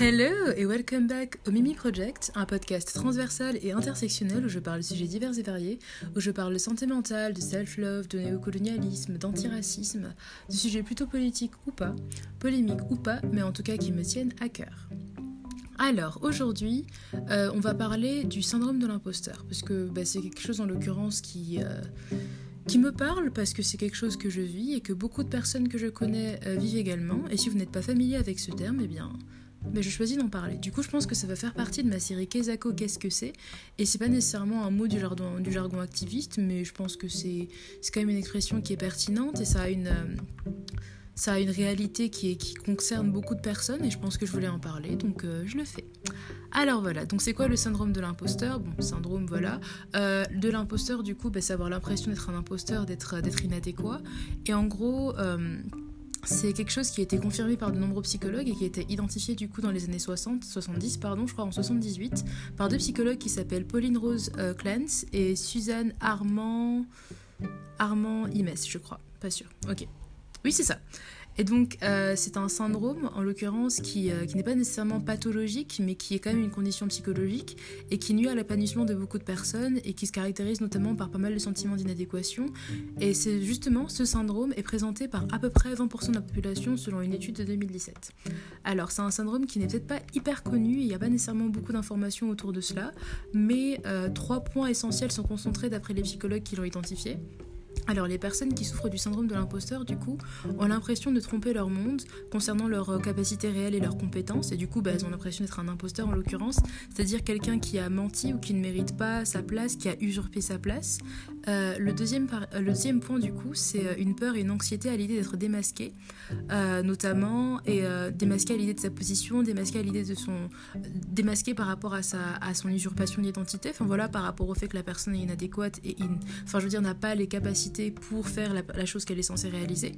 Hello et welcome back au Mimi Project, un podcast transversal et intersectionnel où je parle de sujets divers et variés, où je parle de santé mentale, de self-love, de néocolonialisme, d'antiracisme, de sujets plutôt politiques ou pas, polémiques ou pas, mais en tout cas qui me tiennent à cœur. Alors aujourd'hui, euh, on va parler du syndrome de l'imposteur, parce que bah, c'est quelque chose en l'occurrence qui... Euh, qui me parle parce que c'est quelque chose que je vis et que beaucoup de personnes que je connais euh, vivent également. Et si vous n'êtes pas familier avec ce terme, eh bien, mais je choisis d'en parler. Du coup, je pense que ça va faire partie de ma série Kezako, qu'est-ce que c'est? Et c'est pas nécessairement un mot du jargon, du jargon activiste, mais je pense que c'est quand même une expression qui est pertinente et ça a une, euh, ça a une réalité qui, est, qui concerne beaucoup de personnes et je pense que je voulais en parler, donc euh, je le fais. Alors voilà, donc c'est quoi le syndrome de l'imposteur? Bon, syndrome, voilà. Euh, de l'imposteur, du coup, c'est avoir l'impression d'être un imposteur, d'être inadéquat. Et en gros... C'est quelque chose qui a été confirmé par de nombreux psychologues et qui a été identifié du coup dans les années 60, 70, pardon, je crois en 78, par deux psychologues qui s'appellent Pauline Rose euh, et Suzanne Armand Armand Imes, je crois, pas sûr. Ok. Oui, c'est ça. Et donc, euh, c'est un syndrome, en l'occurrence, qui, euh, qui n'est pas nécessairement pathologique, mais qui est quand même une condition psychologique et qui nuit à l'épanouissement de beaucoup de personnes et qui se caractérise notamment par pas mal de sentiments d'inadéquation. Et c'est justement ce syndrome est présenté par à peu près 20% de la population selon une étude de 2017. Alors, c'est un syndrome qui n'est peut-être pas hyper connu, il n'y a pas nécessairement beaucoup d'informations autour de cela, mais euh, trois points essentiels sont concentrés d'après les psychologues qui l'ont identifié. Alors les personnes qui souffrent du syndrome de l'imposteur, du coup, ont l'impression de tromper leur monde concernant leurs euh, capacités réelles et leurs compétences, et du coup, bah, elles ont l'impression d'être un imposteur en l'occurrence, c'est-à-dire quelqu'un qui a menti ou qui ne mérite pas sa place, qui a usurpé sa place. Euh, le, deuxième euh, le deuxième point, du coup, c'est une peur et une anxiété à l'idée d'être démasqué, notamment, et démasqué à l'idée de sa position, démasqué à l'idée de son... démasqué par rapport à, sa, à son usurpation d'identité, enfin voilà, par rapport au fait que la personne est inadéquate et, enfin je veux dire, n'a pas les capacités pour faire la, chose qu'elle est censée réaliser.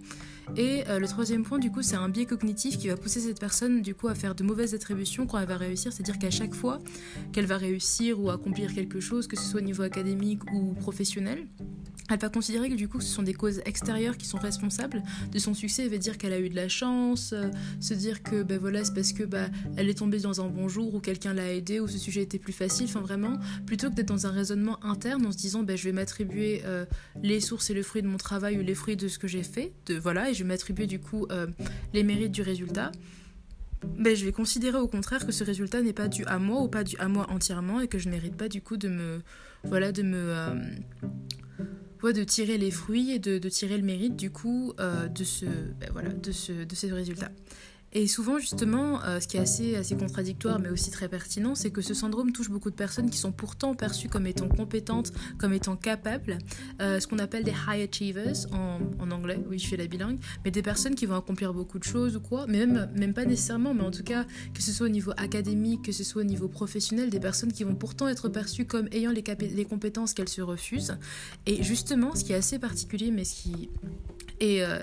Et euh, le troisième point, du coup, c'est un biais cognitif qui va pousser cette personne, du coup, à faire de mauvaises attributions quand elle va réussir. C'est-à-dire qu'à chaque fois qu'elle va réussir ou accomplir quelque chose, que ce soit au niveau académique ou professionnel, elle va considérer que du coup ce sont des causes extérieures qui sont responsables de son succès. Elle va dire qu'elle a eu de la chance, euh, se dire que ben voilà c'est parce que bah, elle est tombée dans un bon jour ou quelqu'un l'a aidé ou ce sujet était plus facile. Enfin vraiment, plutôt que d'être dans un raisonnement interne en se disant ben, je vais m'attribuer euh, les sources et le fruit de mon travail ou les fruits de ce que j'ai fait, de voilà et je vais m'attribuer du coup euh, les mérites du résultat. Ben, je vais considérer au contraire que ce résultat n'est pas dû à moi ou pas dû à moi entièrement et que je ne mérite pas du coup de me voilà de me de tirer les fruits et de, tirer le mérite du coup euh, de ce ben voilà de ce de. Et souvent, justement, euh, ce qui est assez, assez contradictoire, mais aussi très pertinent, c'est que ce syndrome touche beaucoup de personnes qui sont pourtant perçues comme étant compétentes, comme étant capables, euh, ce qu'on appelle des high achievers en, anglais, oui, je fais la bilingue, mais des personnes qui vont accomplir beaucoup de choses ou quoi, mais même, même pas nécessairement, mais en tout cas, que ce soit au niveau académique, que ce soit au niveau professionnel, des personnes qui vont pourtant être perçues comme ayant les compétences qu'elles se refusent. Et justement, ce qui est assez particulier, mais ce qui et, euh,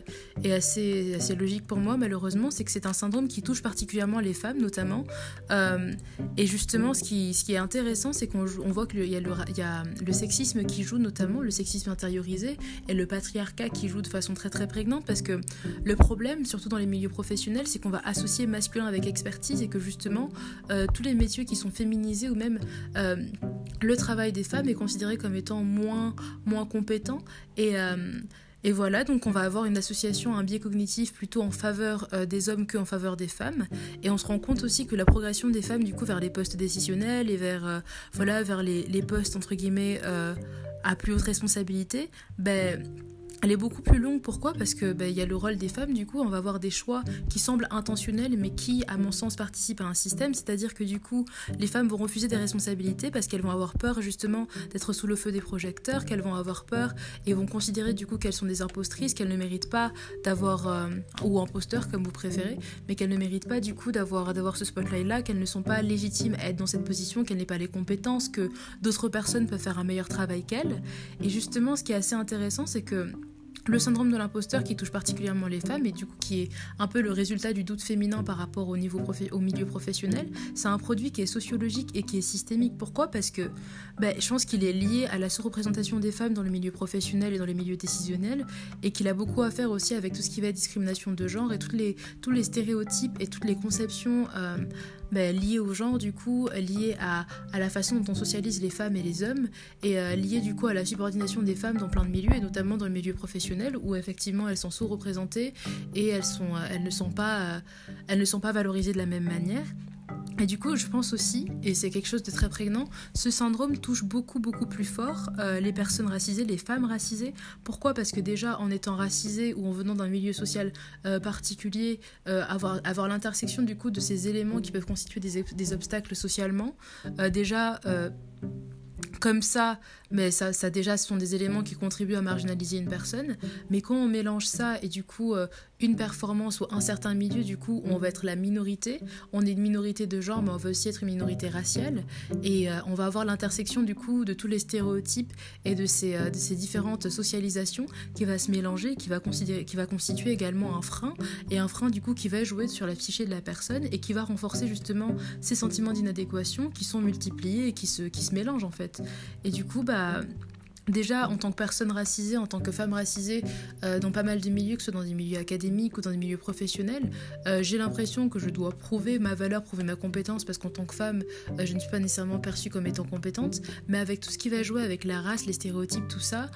assez, logique pour moi malheureusement, c'est que c'est un syndrome qui touche particulièrement les femmes notamment. Euh, et justement, ce qui, est intéressant, c'est qu'on on voit qu'il y a le sexisme qui joue notamment, le sexisme intériorisé, et le patriarcat qui joue de façon très très prégnante, parce que le problème, surtout dans les milieux professionnels, c'est qu'on va associer masculin avec expertise et que justement, euh, tous les métiers qui sont féminisés ou même le travail des femmes est considéré comme étant moins, moins compétent. Et et voilà, donc on va avoir une association, un biais cognitif plutôt en faveur euh, des hommes qu'en faveur des femmes. Et on se rend compte aussi que la progression des femmes, du coup, vers les postes décisionnels et vers, euh, voilà, vers les, les, postes, entre guillemets, euh, à plus haute responsabilité, ben elle est beaucoup plus longue. Pourquoi? Parce que ben, il y a le rôle des femmes. Du coup, on va avoir des choix qui semblent intentionnels, mais qui, à mon sens, participent à un système. C'est-à-dire que du coup, les femmes vont refuser des responsabilités parce qu'elles vont avoir peur justement d'être sous le feu des projecteurs, qu'elles vont avoir peur et vont considérer du coup qu'elles sont des impostrices, qu'elles ne méritent pas d'avoir euh, ou imposteurs comme vous préférez, mais qu'elles ne méritent pas du coup d'avoir d'avoir ce spotlight-là, qu'elles ne sont pas légitimes à être dans cette position, qu'elles n'aient pas les compétences, que d'autres personnes peuvent faire un meilleur travail qu'elles. Et justement, ce qui est assez intéressant, c'est que le syndrome de l'imposteur qui touche particulièrement les femmes et du coup qui est un peu le résultat du doute féminin par rapport au, niveau au milieu professionnel, c'est un produit qui est sociologique et qui est systémique. Pourquoi? Parce que ben, je pense qu'il est lié à la sous-représentation des femmes dans le milieu professionnel et dans les milieux décisionnels et qu'il a beaucoup à faire aussi avec tout ce qui va être discrimination de genre et les, tous les stéréotypes et toutes les conceptions. Euh, ben, lié au genre, du coup, lié à, à, la façon dont on socialise les femmes et les hommes, et euh, du coup à la subordination des femmes dans plein de milieux, et notamment dans le milieu professionnel, où effectivement elles sont sous-représentées et elles, sont, euh, elles, ne sont pas, euh, elles ne sont pas valorisées de la même manière. Et du coup, je pense aussi, et c'est quelque chose de très prégnant, ce syndrome touche beaucoup, beaucoup plus fort euh, les personnes racisées, les femmes racisées. Pourquoi? Parce que déjà, en étant racisées ou en venant d'un milieu social euh, particulier, euh, avoir, avoir l'intersection du coup de ces éléments qui peuvent constituer des obstacles socialement, déjà comme ça, mais ça, déjà, ce sont des éléments qui contribuent à marginaliser une personne. Mais quand on mélange ça et du coup euh, une performance ou un certain milieu, du coup, on va être la minorité. On est une minorité de genre, mais on va aussi être une minorité raciale. Et euh, on va avoir l'intersection du coup de tous les stéréotypes et de ces, euh, de ces différentes socialisations qui va se mélanger, qui va, qui va constituer également un frein et un frein du coup qui va jouer sur la psyché de la personne et qui va renforcer justement ces sentiments d'inadéquation qui sont multipliés et qui se, qui se mélangent en fait. Et du coup, bah, uh, Déjà, en tant que personne racisée, en tant que femme racisée, euh, dans pas mal de milieux, que ce soit dans des milieux académiques ou dans des milieux professionnels, euh, j'ai l'impression que je dois prouver ma valeur, prouver ma compétence, parce qu'en tant que femme, euh, je ne suis pas nécessairement perçue comme étant compétente, mais avec tout ce qui va jouer, avec la race, les stéréotypes, tout ça,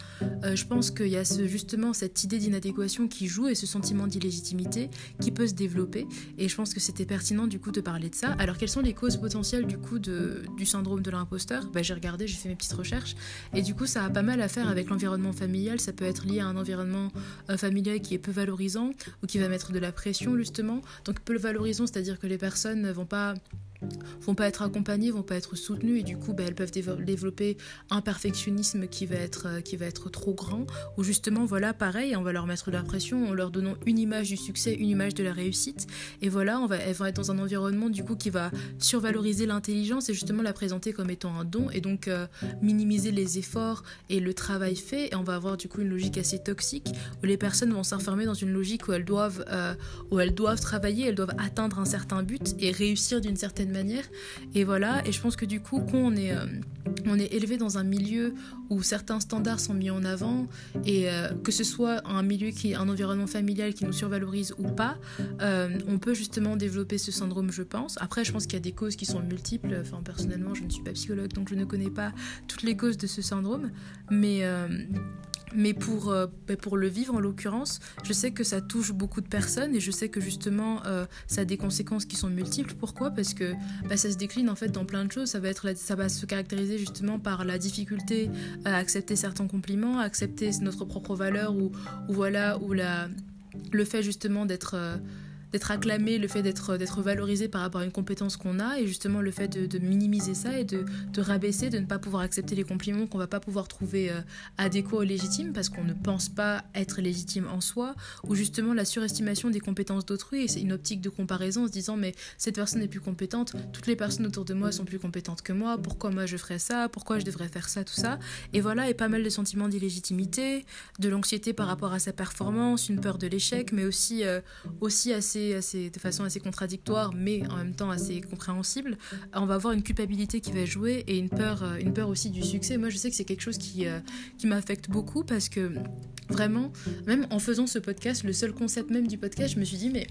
je pense qu'il y a justement cette idée d'inadéquation qui joue et ce sentiment d'illégitimité qui peut se développer, et je pense que c'était pertinent du coup de parler de ça. Alors, quelles sont les causes potentielles du coup du syndrome de l'imposteur? Bah, J'ai regardé, j'ai fait mes petites recherches, et du coup, ça a pas mal à faire avec l'environnement familial. Ça peut être lié à un environnement euh, familial qui est peu valorisant ou qui va mettre de la pression justement. Donc peu valorisant, c'est-à-dire que les personnes ne vont pas vont pas être accompagnées, vont pas être soutenues et du coup bah, elles peuvent développer un perfectionnisme qui va être euh, qui va être trop grand ou justement voilà pareil on va leur mettre de la pression en leur donnant une image du succès, une image de la réussite et voilà on va elles vont être dans un environnement du coup qui va survaloriser l'intelligence et justement la présenter comme étant un don et donc euh, minimiser les efforts et le travail fait et on va avoir du coup une logique assez toxique où les personnes vont s'enfermer dans une logique où elles doivent euh, où elles doivent travailler, elles doivent atteindre un certain but et réussir d'une certaine manière. Et voilà, et je pense que du coup, quand on est, euh, on est élevé dans un milieu où certains standards sont mis en avant, et euh, que ce soit un milieu qui est un environnement familial qui nous survalorise ou pas, euh, on peut justement développer ce syndrome, je pense. Après, je pense qu'il y a des causes qui sont multiples. Enfin, personnellement, je ne suis pas psychologue, donc je ne connais pas toutes les causes de ce syndrome, mais mais pour, euh, ben, pour le vivre, en l'occurrence, je sais que ça touche beaucoup de personnes et je sais que justement, euh, ça a des conséquences qui sont multiples. Pourquoi? Parce que bah, ça se décline en fait dans plein de choses. Ça va, être ça se caractériser justement par la difficulté à accepter certains compliments, à accepter notre propre valeur ou, ou voilà, ou la, le fait justement d'être... Euh, d'être acclamé, le fait d'être valorisé par rapport à une compétence qu'on a, et justement le fait de, minimiser ça et de, de, rabaisser, de ne pas pouvoir accepter les compliments qu'on va pas pouvoir trouver euh, adéquats ou légitimes parce qu'on ne pense pas être légitime en soi, ou justement la surestimation des compétences d'autrui, et c'est une optique de comparaison en se disant mais cette personne est plus compétente, toutes les personnes autour de moi sont plus compétentes que moi, pourquoi moi je ferais ça, pourquoi je devrais faire ça, tout ça, et voilà, et pas mal de sentiments d'illégitimité, de l'anxiété par rapport à sa performance, une peur de l'échec, mais aussi, euh, aussi assez assez, de façon assez contradictoire, mais en même temps assez compréhensible, on va avoir une culpabilité qui va jouer et une peur, euh, une peur aussi du succès. Moi, je sais que c'est quelque chose qui, euh, qui m'affecte beaucoup parce que Vraiment, même en faisant ce podcast, le seul concept même du podcast, je me suis dit, mais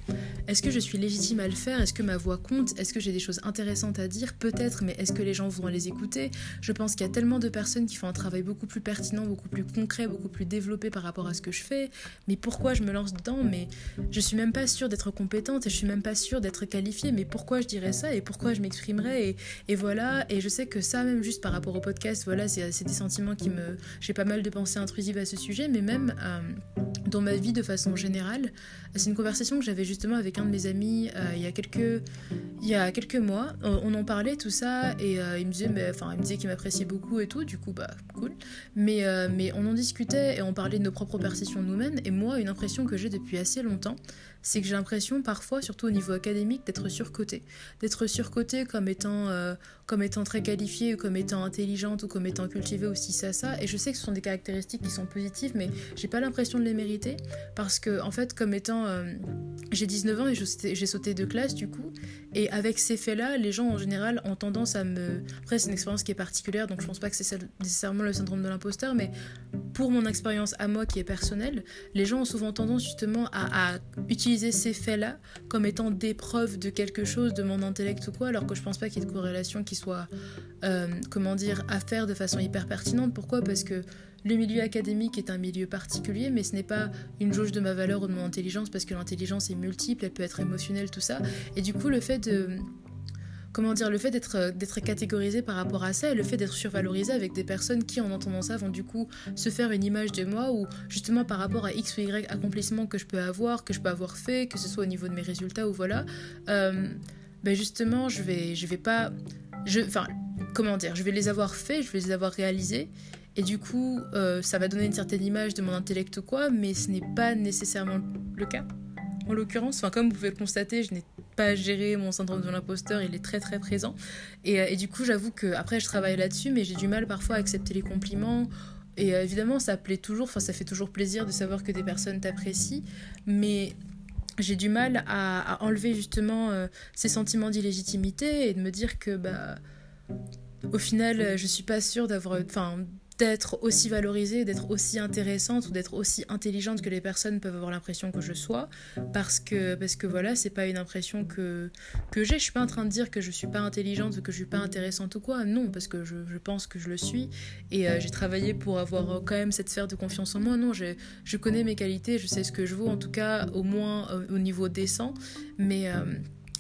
est-ce que je suis légitime à le faire? Est-ce que ma voix compte? Est-ce que j'ai des choses intéressantes à dire? Peut-être, mais est-ce que les gens vont les écouter? Je pense qu'il y a tellement de personnes qui font un travail beaucoup plus pertinent, beaucoup plus concret, beaucoup plus développé par rapport à ce que je fais. Mais pourquoi je me lance dedans? Mais je suis même pas sûre d'être compétente et je suis même pas sûre d'être qualifiée. Mais pourquoi je dirais ça et pourquoi je m'exprimerais et, voilà. Et je sais que ça, même juste par rapport au podcast, voilà, c'est des sentiments qui me. J'ai pas mal de pensées intrusives à ce sujet, mais même euh, dans ma vie de façon générale. C'est une conversation que j'avais justement avec un de mes amis euh, il, y a quelques, il y a quelques mois. On, en parlait, tout ça, et euh, il me disait, enfin, il me disait qu'il m'appréciait beaucoup et tout, du coup, bah, cool. Mais, mais on en discutait et on parlait de nos propres perceptions de nous-mêmes. Et moi, une impression que j'ai depuis assez longtemps, c'est que j'ai l'impression parfois, surtout au niveau académique, d'être surcotée. D'être surcotée comme étant, euh, comme étant très qualifiée, ou comme étant intelligente, ou comme étant cultivée aussi ça, ça. Et je sais que ce sont des caractéristiques qui sont positives, mais j'ai pas l'impression de les mériter. Parce que, en fait, comme étant. Euh, j'ai 19 ans et j'ai sauté de classe, du coup. Et avec ces faits-là, les gens en général ont tendance à me. Après, c'est une expérience qui est particulière, donc je pense pas que c'est nécessairement le syndrome de l'imposteur, mais pour mon expérience à moi qui est personnelle, les gens ont souvent tendance justement à, utiliser ces faits-là comme étant des preuves de quelque chose, de mon intellect ou quoi, alors que je pense pas qu'il y ait de corrélation qui soit, euh, comment dire, à faire de façon hyper pertinente. Pourquoi? Parce que le milieu académique est un milieu particulier, mais ce n'est pas une jauge de ma valeur ou de mon intelligence, parce que l'intelligence est multiple, elle peut être émotionnelle, tout ça. Et du coup, le fait de comment dire, le fait d'être euh, d'être catégorisé par rapport à ça et le fait d'être survalorisé avec des personnes qui, en entendant ça, vont du coup se faire une image de moi ou justement par rapport à X ou Y accomplissement que je peux avoir, que je peux avoir fait, que ce soit au niveau de mes résultats ou voilà, euh, ben justement, je vais, je vais pas, enfin, comment dire, je vais les avoir faits, je vais les avoir réalisés. Et du coup, euh, ça va donner une certaine image de mon intellect ou quoi, mais ce n'est pas nécessairement le cas. En l'occurrence, enfin, comme vous pouvez le constater, je n'ai pas gérer mon syndrome de l'imposteur, il est très très présent. Et, euh, du coup, j'avoue que après, je travaille là-dessus, mais j'ai du mal parfois à accepter les compliments. Et euh, évidemment, ça plaît toujours, enfin, ça fait toujours plaisir de savoir que des personnes t'apprécient, mais j'ai du mal à, enlever justement euh, ces sentiments d'illégitimité et de me dire que, bah, au final, je suis pas sûre d'avoir, enfin, d'être aussi valorisée, d'être aussi intéressante ou d'être aussi intelligente que les personnes peuvent avoir l'impression que je sois parce que parce que voilà c'est pas une impression que que j'ai. Je suis pas en train de dire que je suis pas intelligente ou que je suis pas intéressante ou quoi. Non parce que je, je pense que je le suis. Et euh, j'ai travaillé pour avoir euh, quand même cette sphère de confiance en moi. Non je, je connais mes qualités je sais ce que je vaux en tout cas au moins euh, au niveau décent. Mais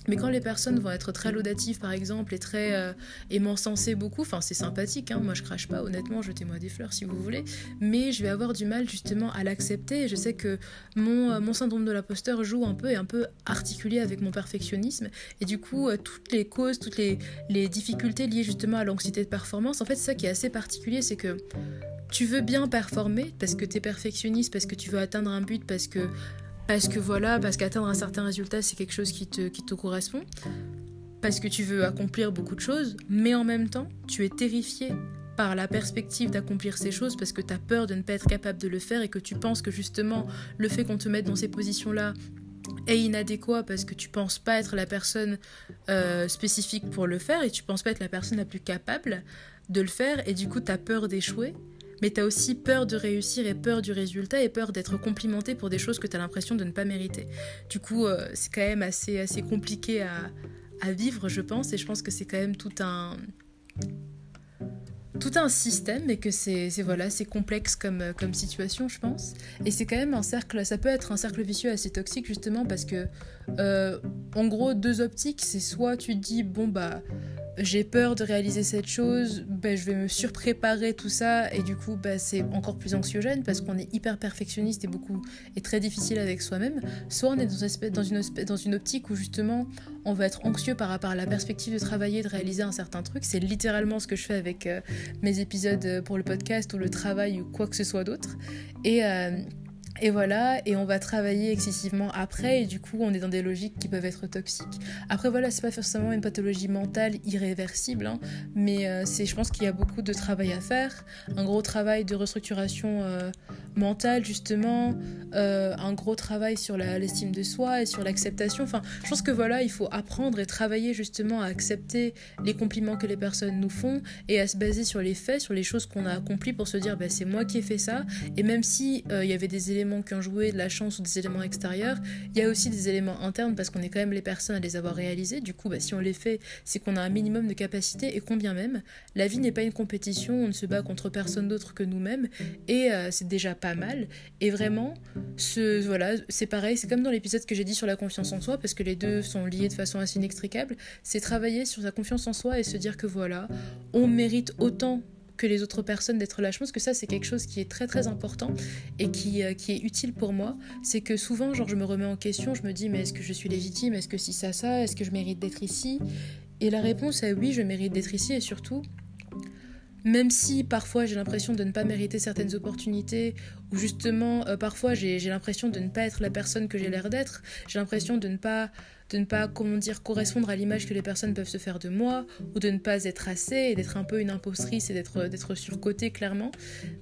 mais quand les personnes vont être très laudatives, par exemple, et très euh, et m'encenser beaucoup, enfin c'est sympathique, hein, moi je crache pas, honnêtement, jetez-moi des fleurs si vous voulez, mais je vais avoir du mal justement à l'accepter. Je sais que mon, euh, mon syndrome de l'imposteur joue un peu et un peu articulé avec mon perfectionnisme, et du coup, euh, toutes les causes, toutes les, les difficultés liées justement à l'anxiété de performance, en fait, c'est ça qui est assez particulier, c'est que tu veux bien performer parce que tu es perfectionniste, parce que tu veux atteindre un but, parce que parce que voilà, parce qu'atteindre un certain résultat, c'est quelque chose qui te, qui te correspond, parce que tu veux accomplir beaucoup de choses, mais en même temps, tu es terrifié par la perspective d'accomplir ces choses parce que tu as peur de ne pas être capable de le faire et que tu penses que justement le fait qu'on te mette dans ces positions-là est inadéquat parce que tu penses pas être la personne euh, spécifique pour le faire et tu penses pas être la personne la plus capable de le faire et du coup tu as peur d'échouer mais tu as aussi peur de réussir et peur du résultat et peur d'être complimenté pour des choses que tu as l'impression de ne pas mériter. Du coup, euh, c'est quand même assez, assez compliqué à, vivre, je pense, et je pense que c'est quand même tout un tout un système et que c'est voilà c'est complexe comme, comme situation je pense et c'est quand même un cercle ça peut être un cercle vicieux assez toxique justement parce que euh, en gros deux optiques c'est soit tu dis bon bah j'ai peur de réaliser cette chose, ben, je vais me surpréparer tout ça et du coup ben, c'est encore plus anxiogène parce qu'on est hyper perfectionniste et beaucoup et très difficile avec soi-même. Soit on est dans, une, optique où justement on va être anxieux par rapport à la perspective de travailler, de réaliser un certain truc. C'est littéralement ce que je fais avec euh, mes épisodes pour le podcast ou le travail ou quoi que ce soit d'autre. Et euh, et voilà, et on va travailler excessivement après, et du coup, on est dans des logiques qui peuvent être toxiques. Après, voilà, c'est pas forcément une pathologie mentale irréversible, hein, mais euh, c'est, je pense qu'il y a beaucoup de travail à faire. Un gros travail de restructuration euh, mentale, justement, euh, un gros travail sur l'estime de soi et sur l'acceptation. Enfin, je pense que voilà, il faut apprendre et travailler justement à accepter les compliments que les personnes nous font et à se baser sur les faits, sur les choses qu'on a accomplies pour se dire, bah, c'est moi qui ai fait ça, et même si il y avait des éléments qui ont joué, de la chance ou des éléments extérieurs, il y a aussi des éléments internes parce qu'on est quand même les personnes à les avoir réalisés. Du coup, bah, si on les fait, c'est qu'on a un minimum de capacité et combien même. La vie n'est pas une compétition, on ne se bat contre personne d'autre que nous-mêmes et euh, c'est déjà pas mal. Et vraiment, ce, voilà, c'est pareil, c'est comme dans l'épisode que j'ai dit sur la confiance en soi parce que les deux sont liés de façon assez inextricable. C'est travailler sur sa confiance en soi et se dire que voilà, on mérite autant que les autres personnes d'être là. Je pense que ça, c'est quelque chose qui est très très important et qui, euh, qui est utile pour moi. C'est que souvent, genre, je me remets en question, je me dis, mais est-ce que je suis légitime? Est-ce que si ça, ça Est-ce que je mérite d'être ici? Et la réponse est oui, je mérite d'être ici et surtout, même si parfois j'ai l'impression de ne pas mériter certaines opportunités où justement parfois j'ai l'impression de ne pas être la personne que j'ai l'air d'être, j'ai l'impression de ne pas de ne pas comment dire correspondre à l'image que les personnes peuvent se faire de moi ou de ne pas être assez et d'être un peu une impostrice et d'être surcotée clairement.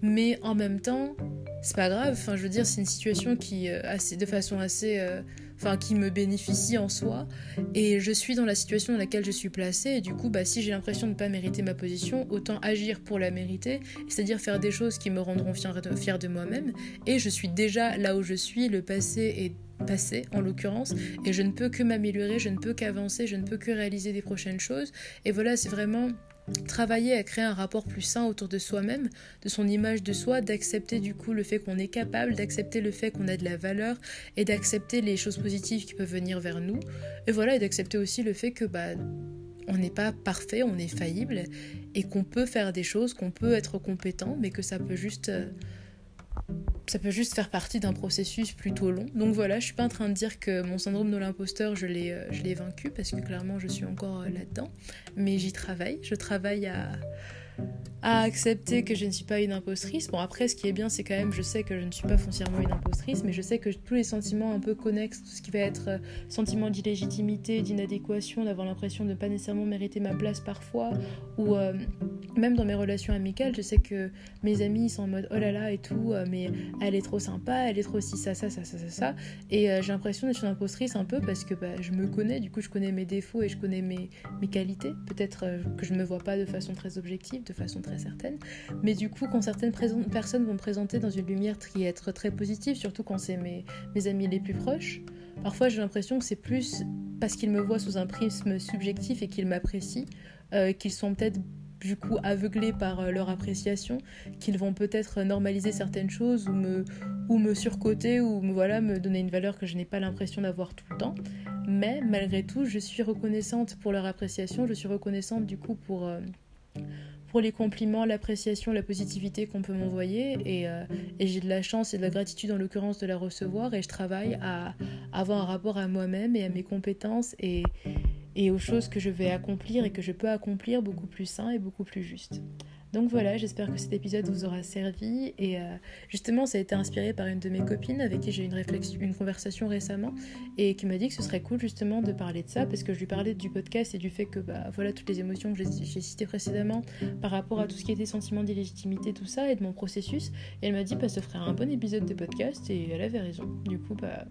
Mais en même temps c'est pas grave. Enfin je veux dire c'est une situation qui euh, assez de façon assez euh, enfin qui me bénéficie en soi. Et je suis dans la situation dans laquelle je suis placée et du coup bah si j'ai l'impression de ne pas mériter ma position autant agir pour la mériter c'est-à-dire faire des choses qui me rendront fière fière de moi-même. Et je suis déjà là où je suis le passé est passé en l'occurrence et je ne peux que m'améliorer, je ne peux qu'avancer, je ne peux que réaliser des prochaines choses et voilà c'est vraiment travailler à créer un rapport plus sain autour de soi-même, de son image de soi, d'accepter du coup le fait qu'on est capable, d'accepter le fait qu'on a de la valeur et d'accepter les choses positives qui peuvent venir vers nous. Et voilà, et d'accepter aussi le fait que bah on n'est pas parfait, on est faillible et qu'on peut faire des choses, qu'on peut être compétent, mais que ça peut juste euh, ça peut juste faire partie d'un processus plutôt long. Donc voilà, je suis pas en train de dire que mon syndrome de l'imposteur, je l'ai, euh, je l'ai vaincu parce que clairement je suis encore euh, là-dedans. Mais j'y travaille. Je travaille à, à accepter que je ne suis pas une impostrice. Bon, après, ce qui est bien, c'est quand même, je sais que je ne suis pas foncièrement une impostrice, mais je sais que tous les sentiments un peu connexes, tout ce qui va être euh, sentiment d'illégitimité, d'inadéquation, d'avoir l'impression de ne pas nécessairement mériter ma place parfois, ou euh, même dans mes relations amicales, je sais que mes amis sont en mode oh là là et tout, euh, mais elle est trop sympa, elle est trop si ça, ça, ça, ça, ça, ça. Et j'ai l'impression d'être une impostrice un peu parce que bah, je me connais, du coup, je connais mes défauts et je connais mes, mes qualités. Peut-être que je ne me vois pas de façon très objective, de façon très certaine. Mais du coup, quand certaines personnes vont me présenter dans une lumière qui est très positive, surtout quand c'est mes, mes amis les plus proches, parfois j'ai l'impression que c'est plus parce qu'ils me voient sous un prisme subjectif et qu'ils m'apprécient, euh, qu'ils sont peut-être du coup aveuglés par euh, leur appréciation, qu'ils vont peut-être normaliser certaines choses ou me, ou me surcoter ou me, voilà, me donner une valeur que je n'ai pas l'impression d'avoir tout le temps. Mais malgré tout, je suis reconnaissante pour leur appréciation, je suis reconnaissante du coup pour, euh, pour les compliments, l'appréciation, la positivité qu'on peut m'envoyer. Et, euh, et j'ai de la chance et de la gratitude en l'occurrence de la recevoir. Et je travaille à, avoir un rapport à moi-même et à mes compétences et, et aux choses que je vais accomplir et que je peux accomplir beaucoup plus sain et beaucoup plus juste. Donc voilà, j'espère que cet épisode vous aura servi et euh, justement ça a été inspiré par une de mes copines avec qui j'ai eu une, conversation récemment et qui m'a dit que ce serait cool justement de parler de ça parce que je lui parlais du podcast et du fait que bah voilà toutes les émotions que j'ai citées précédemment par rapport à tout ce qui était sentiment d'illégitimité tout ça et de mon processus et elle m'a dit bah ça ferait un bon épisode de podcast et elle avait raison. Du coup bah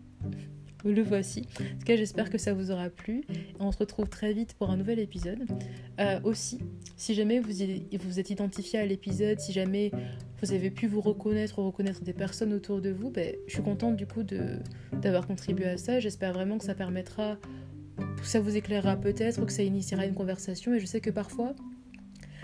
le voici. En tout cas, j'espère que ça vous aura plu. On se retrouve très vite pour un nouvel épisode. Euh, aussi, si jamais vous vous êtes identifié à l'épisode, si jamais vous avez pu vous reconnaître ou reconnaître des personnes autour de vous, ben, je suis contente du coup d'avoir contribué à ça. J'espère vraiment que ça permettra, que ça vous éclairera peut-être que ça initiera une conversation. Et je sais que parfois,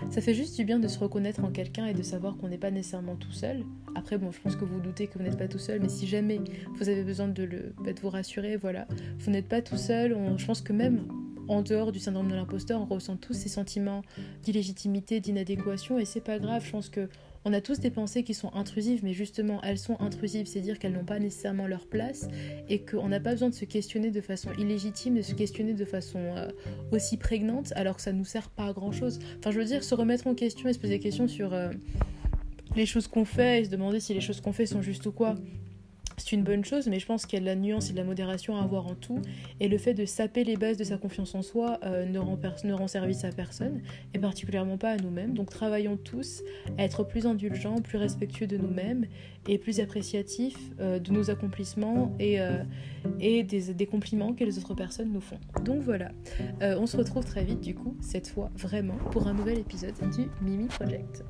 ça fait juste du bien de se reconnaître en quelqu'un et de savoir qu'on n'est pas nécessairement tout seul. Après, bon, je pense que vous doutez que vous n'êtes pas tout seul, mais si jamais vous avez besoin de, vous rassurer, voilà, vous n'êtes pas tout seul. je pense que même en dehors du syndrome de l'imposteur, on ressent tous ces sentiments d'illégitimité, d'inadéquation, et c'est pas grave. Je pense que on a tous des pensées qui sont intrusives, mais justement, elles sont intrusives, c'est à dire qu'elles n'ont pas nécessairement leur place et qu'on n'a pas besoin de se questionner de façon illégitime, de se questionner de façon euh, aussi prégnante, alors que ça ne nous sert pas à grand chose. Enfin, je veux dire, se remettre en question et se poser des questions sur euh, les choses qu'on fait et se demander si les choses qu'on fait sont justes ou quoi c'est une bonne chose, mais je pense qu'il y a de la nuance et de la modération à avoir en tout. Et le fait de saper les bases de sa confiance en soi euh, ne, rend ne, rend service à personne, et particulièrement pas à nous-mêmes. Donc travaillons tous à être plus indulgents, plus respectueux de nous-mêmes, et plus appréciatifs euh, de nos accomplissements et, euh, des, compliments que les autres personnes nous font. Donc voilà, on se retrouve très vite du coup, cette fois vraiment, pour un nouvel épisode du Mimi Project.